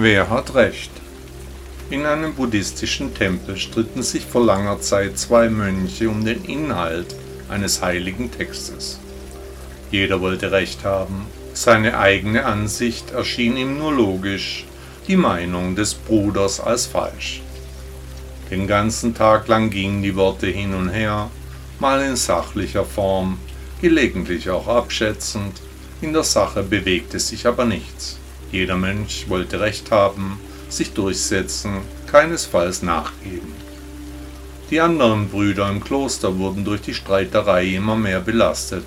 Wer hat recht? In einem buddhistischen Tempel stritten sich vor langer Zeit zwei Mönche um den Inhalt eines heiligen Textes. Jeder wollte recht haben, seine eigene Ansicht erschien ihm nur logisch, die Meinung des Bruders als falsch. Den ganzen Tag lang gingen die Worte hin und her, mal in sachlicher Form, gelegentlich auch abschätzend, in der Sache bewegte sich aber nichts. Jeder Mönch wollte Recht haben, sich durchsetzen, keinesfalls nachgeben. Die anderen Brüder im Kloster wurden durch die Streiterei immer mehr belastet.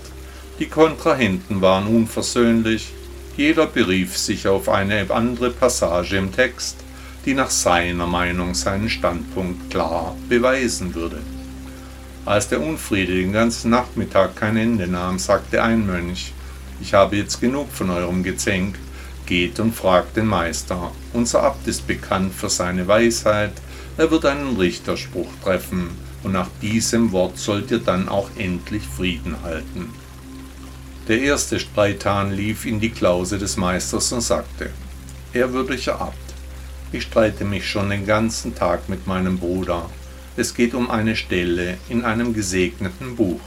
Die Kontrahenten waren unversöhnlich, jeder berief sich auf eine andere Passage im Text, die nach seiner Meinung seinen Standpunkt klar beweisen würde. Als der Unfriede den ganzen Nachmittag kein Ende nahm, sagte ein Mönch, ich habe jetzt genug von eurem Gezänk, geht und fragt den Meister. Unser Abt ist bekannt für seine Weisheit, er wird einen Richterspruch treffen, und nach diesem Wort sollt ihr dann auch endlich Frieden halten. Der erste Streithahn lief in die Klause des Meisters und sagte, Ehrwürdiger Abt, ich streite mich schon den ganzen Tag mit meinem Bruder, es geht um eine Stelle in einem gesegneten Buch.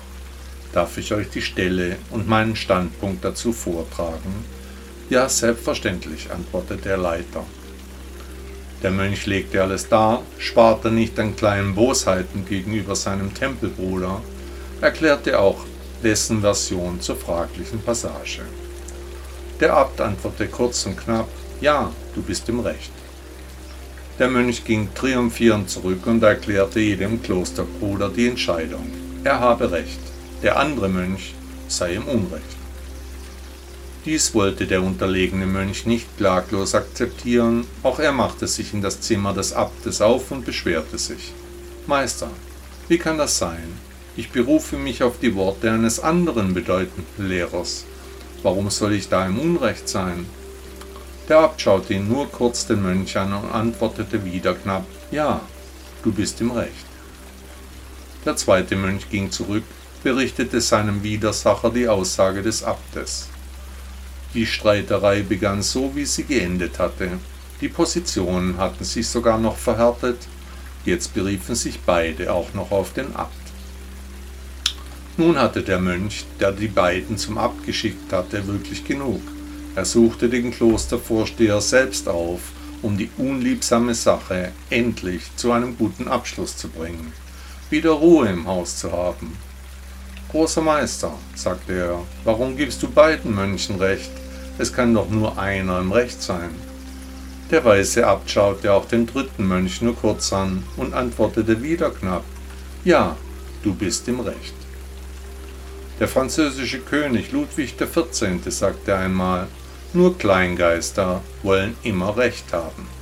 Darf ich euch die Stelle und meinen Standpunkt dazu vortragen? Ja, selbstverständlich, antwortete der Leiter. Der Mönch legte alles dar, sparte nicht an kleinen Bosheiten gegenüber seinem Tempelbruder, erklärte auch dessen Version zur fraglichen Passage. Der Abt antwortete kurz und knapp, ja, du bist im Recht. Der Mönch ging triumphierend zurück und erklärte jedem Klosterbruder die Entscheidung. Er habe Recht, der andere Mönch sei im Unrecht. Dies wollte der unterlegene Mönch nicht klaglos akzeptieren, auch er machte sich in das Zimmer des Abtes auf und beschwerte sich. Meister, wie kann das sein? Ich berufe mich auf die Worte eines anderen bedeutenden Lehrers. Warum soll ich da im Unrecht sein? Der Abt schaute ihn nur kurz den Mönch an und antwortete wieder knapp, ja, du bist im Recht. Der zweite Mönch ging zurück, berichtete seinem Widersacher die Aussage des Abtes. Die Streiterei begann so, wie sie geendet hatte. Die Positionen hatten sich sogar noch verhärtet, jetzt beriefen sich beide auch noch auf den Abt. Nun hatte der Mönch, der die beiden zum Abt geschickt hatte, wirklich genug. Er suchte den Klostervorsteher selbst auf, um die unliebsame Sache endlich zu einem guten Abschluss zu bringen, wieder Ruhe im Haus zu haben. Großer Meister, sagte er, warum gibst du beiden Mönchen recht? Es kann doch nur einer im Recht sein. Der weiße Abt schaute auch den dritten Mönch nur kurz an und antwortete wieder knapp, ja, du bist im Recht. Der französische König Ludwig XIV. sagte einmal, nur Kleingeister wollen immer Recht haben.